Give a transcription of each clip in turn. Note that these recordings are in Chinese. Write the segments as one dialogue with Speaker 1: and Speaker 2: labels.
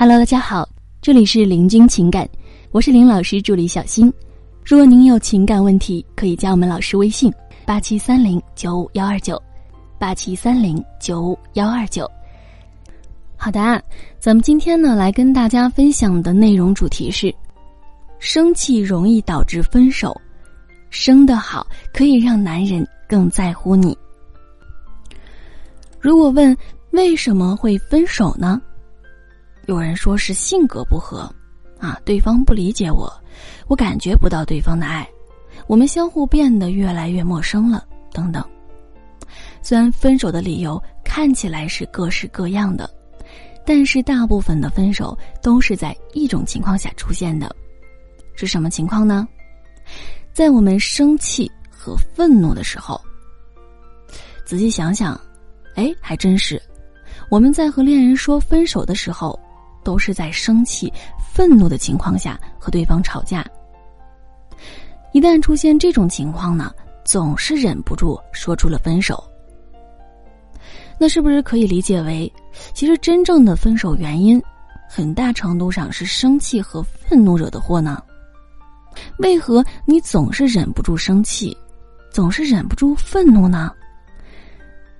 Speaker 1: Hello，大家好，这里是林君情感，我是林老师助理小新。如果您有情感问题，可以加我们老师微信：八七三零九五幺二九，八七三零九五幺二九。好的，啊咱们今天呢来跟大家分享的内容主题是：生气容易导致分手，生得好可以让男人更在乎你。如果问为什么会分手呢？有人说是性格不合，啊，对方不理解我，我感觉不到对方的爱，我们相互变得越来越陌生了，等等。虽然分手的理由看起来是各式各样的，但是大部分的分手都是在一种情况下出现的，是什么情况呢？在我们生气和愤怒的时候。仔细想想，哎，还真是，我们在和恋人说分手的时候。都是在生气、愤怒的情况下和对方吵架。一旦出现这种情况呢，总是忍不住说出了分手。那是不是可以理解为，其实真正的分手原因，很大程度上是生气和愤怒惹的祸呢？为何你总是忍不住生气，总是忍不住愤怒呢？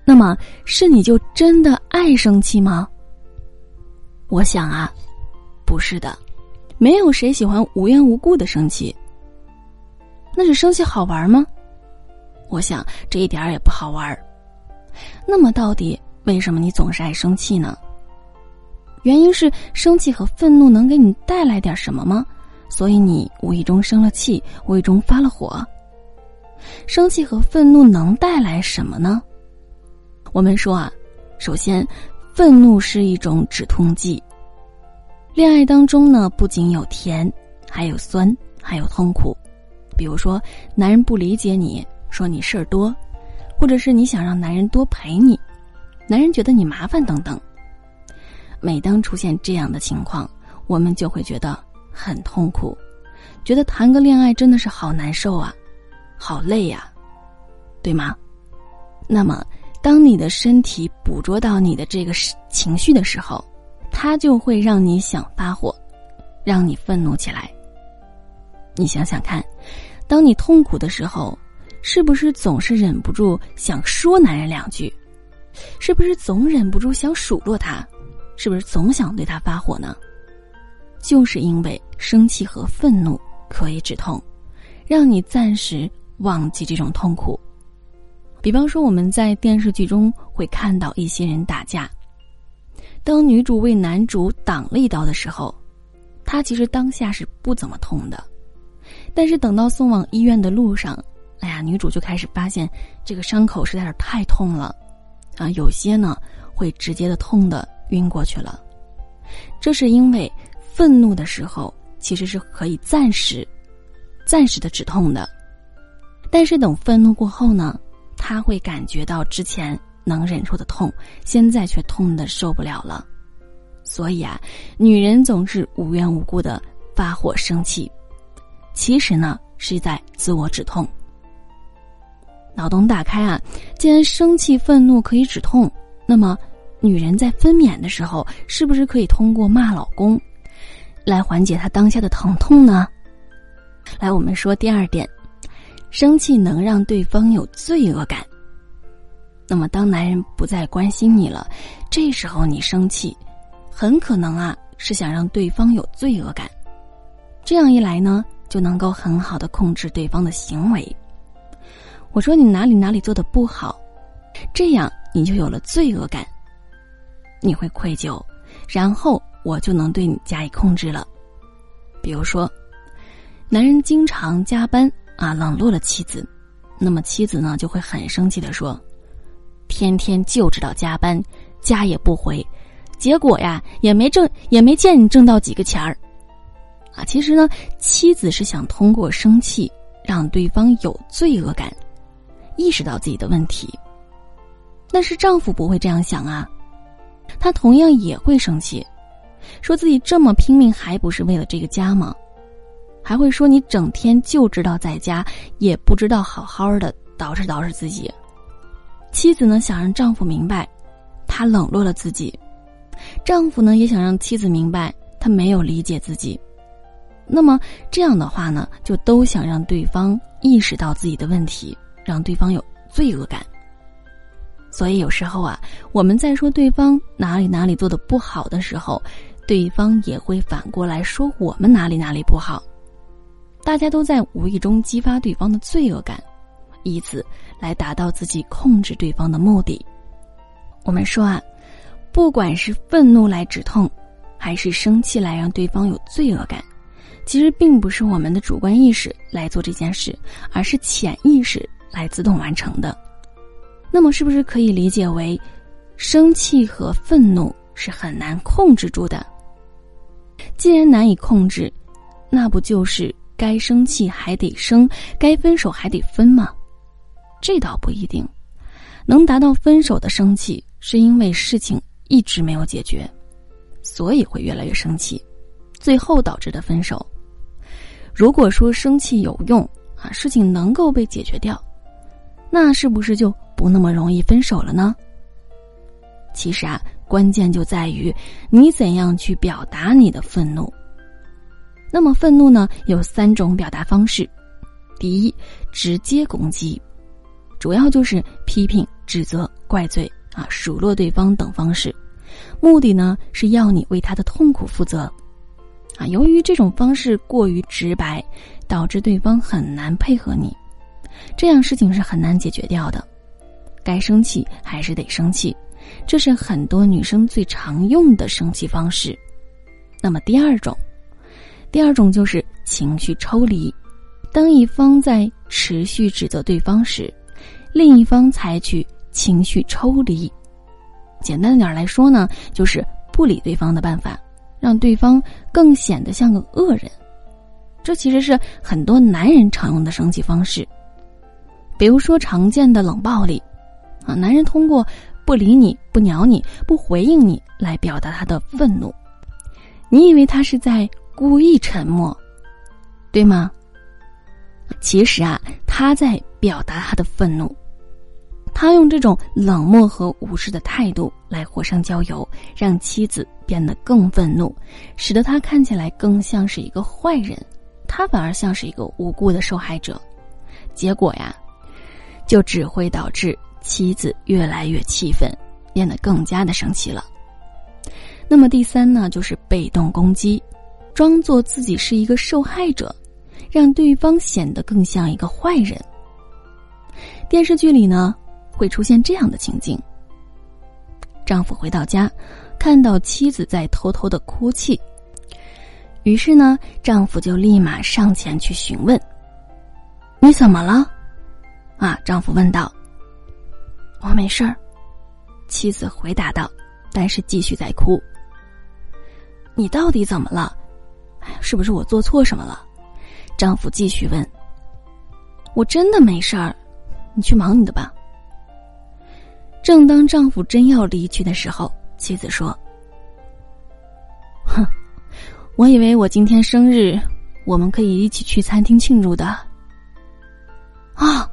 Speaker 1: 那么是你就真的爱生气吗？我想啊，不是的，没有谁喜欢无缘无故的生气。那是生气好玩吗？我想这一点也不好玩。那么到底为什么你总是爱生气呢？原因是生气和愤怒能给你带来点什么吗？所以你无意中生了气，无意中发了火。生气和愤怒能带来什么呢？我们说啊，首先。愤怒是一种止痛剂。恋爱当中呢，不仅有甜，还有酸，还有痛苦。比如说，男人不理解你，说你事儿多，或者是你想让男人多陪你，男人觉得你麻烦等等。每当出现这样的情况，我们就会觉得很痛苦，觉得谈个恋爱真的是好难受啊，好累呀，对吗？那么。当你的身体捕捉到你的这个情绪的时候，它就会让你想发火，让你愤怒起来。你想想看，当你痛苦的时候，是不是总是忍不住想说男人两句？是不是总忍不住想数落他？是不是总想对他发火呢？就是因为生气和愤怒可以止痛，让你暂时忘记这种痛苦。比方说，我们在电视剧中会看到一些人打架。当女主为男主挡了一刀的时候，她其实当下是不怎么痛的。但是等到送往医院的路上，哎呀，女主就开始发现这个伤口实在是太痛了，啊，有些呢会直接的痛的晕过去了。这是因为愤怒的时候其实是可以暂时、暂时的止痛的，但是等愤怒过后呢？他会感觉到之前能忍受的痛，现在却痛的受不了了。所以啊，女人总是无缘无故的发火生气，其实呢是在自我止痛。脑洞大开啊！既然生气愤怒可以止痛，那么女人在分娩的时候，是不是可以通过骂老公，来缓解她当下的疼痛呢？来，我们说第二点。生气能让对方有罪恶感。那么，当男人不再关心你了，这时候你生气，很可能啊是想让对方有罪恶感。这样一来呢，就能够很好的控制对方的行为。我说你哪里哪里做的不好，这样你就有了罪恶感，你会愧疚，然后我就能对你加以控制了。比如说，男人经常加班。啊，冷落了妻子，那么妻子呢就会很生气的说：“天天就知道加班，家也不回，结果呀也没挣，也没见你挣到几个钱儿。”啊，其实呢，妻子是想通过生气让对方有罪恶感，意识到自己的问题。但是丈夫不会这样想啊，他同样也会生气，说自己这么拼命还不是为了这个家吗？还会说你整天就知道在家，也不知道好好的捯饬捯饬自己。妻子呢想让丈夫明白，他冷落了自己，丈夫呢也想让妻子明白他没有理解自己。那么这样的话呢，就都想让对方意识到自己的问题，让对方有罪恶感。所以有时候啊，我们在说对方哪里哪里做的不好的时候，对方也会反过来说我们哪里哪里不好。大家都在无意中激发对方的罪恶感，以此来达到自己控制对方的目的。我们说啊，不管是愤怒来止痛，还是生气来让对方有罪恶感，其实并不是我们的主观意识来做这件事，而是潜意识来自动完成的。那么，是不是可以理解为，生气和愤怒是很难控制住的？既然难以控制，那不就是该生气还得生，该分手还得分吗？这倒不一定。能达到分手的生气，是因为事情一直没有解决，所以会越来越生气，最后导致的分手。如果说生气有用啊，事情能够被解决掉，那是不是就？不那么容易分手了呢。其实啊，关键就在于你怎样去表达你的愤怒。那么愤怒呢，有三种表达方式：第一，直接攻击，主要就是批评、指责、怪罪啊，数落对方等方式，目的呢是要你为他的痛苦负责。啊，由于这种方式过于直白，导致对方很难配合你，这样事情是很难解决掉的。该生气还是得生气，这是很多女生最常用的生气方式。那么第二种，第二种就是情绪抽离。当一方在持续指责对方时，另一方采取情绪抽离。简单点来说呢，就是不理对方的办法，让对方更显得像个恶人。这其实是很多男人常用的生气方式，比如说常见的冷暴力。啊，男人通过不理你、不鸟你、不回应你来表达他的愤怒，你以为他是在故意沉默，对吗？其实啊，他在表达他的愤怒，他用这种冷漠和无视的态度来火上浇油，让妻子变得更愤怒，使得他看起来更像是一个坏人，他反而像是一个无辜的受害者，结果呀，就只会导致。妻子越来越气愤，变得更加的生气了。那么第三呢，就是被动攻击，装作自己是一个受害者，让对方显得更像一个坏人。电视剧里呢，会出现这样的情景：丈夫回到家，看到妻子在偷偷的哭泣，于是呢，丈夫就立马上前去询问：“你怎么了？”啊，丈夫问道。我没事儿，妻子回答道，但是继续在哭。你到底怎么了？哎，是不是我做错什么了？丈夫继续问。我真的没事儿，你去忙你的吧。正当丈夫真要离去的时候，妻子说：“哼，我以为我今天生日，我们可以一起去餐厅庆祝的。啊，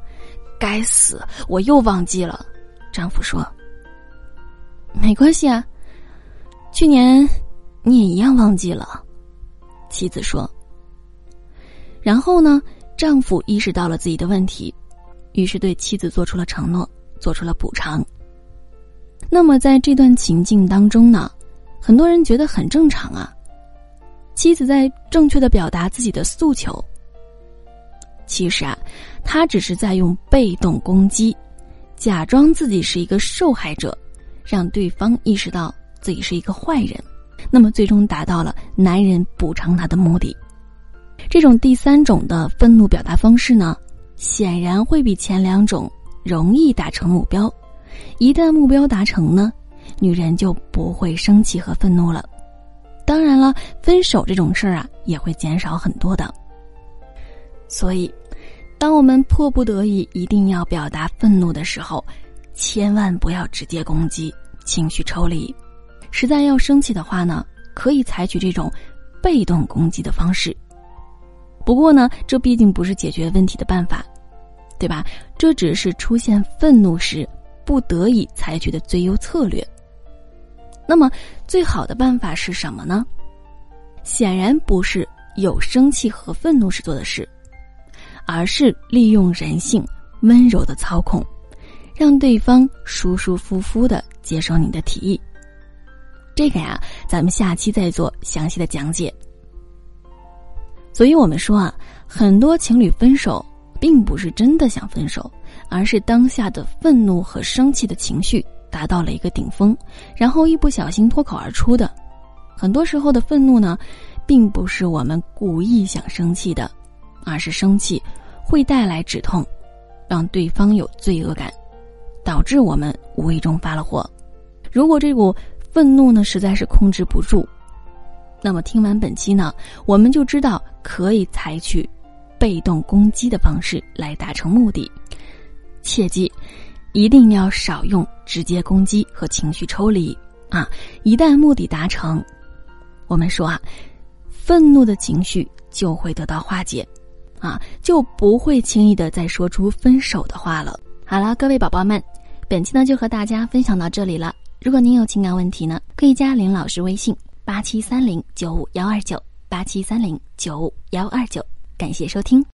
Speaker 1: 该死，我又忘记了。”丈夫说：“没关系啊，去年你也一样忘记了。”妻子说。然后呢，丈夫意识到了自己的问题，于是对妻子做出了承诺，做出了补偿。那么在这段情境当中呢，很多人觉得很正常啊，妻子在正确的表达自己的诉求。其实啊，他只是在用被动攻击。假装自己是一个受害者，让对方意识到自己是一个坏人，那么最终达到了男人补偿她的目的。这种第三种的愤怒表达方式呢，显然会比前两种容易达成目标。一旦目标达成呢，女人就不会生气和愤怒了。当然了，分手这种事儿啊，也会减少很多的。所以。当我们迫不得已一定要表达愤怒的时候，千万不要直接攻击，情绪抽离。实在要生气的话呢，可以采取这种被动攻击的方式。不过呢，这毕竟不是解决问题的办法，对吧？这只是出现愤怒时不得已采取的最优策略。那么，最好的办法是什么呢？显然不是有生气和愤怒时做的事，而是利用人性温柔的操控，让对方舒舒服服的接受你的提议。这个呀，咱们下期再做详细的讲解。所以我们说啊，很多情侣分手，并不是真的想分手，而是当下的愤怒和生气的情绪达到了一个顶峰，然后一不小心脱口而出的。很多时候的愤怒呢，并不是我们故意想生气的，而是生气会带来止痛，让对方有罪恶感，导致我们无意中发了火。如果这股愤怒呢实在是控制不住。那么听完本期呢，我们就知道可以采取被动攻击的方式来达成目的。切记，一定要少用直接攻击和情绪抽离啊！一旦目的达成，我们说啊，愤怒的情绪就会得到化解，啊，就不会轻易的再说出分手的话了。好了，各位宝宝们，本期呢就和大家分享到这里了。如果您有情感问题呢，可以加林老师微信。八七三零九五幺二九，八七三零九五幺二九，感谢收听。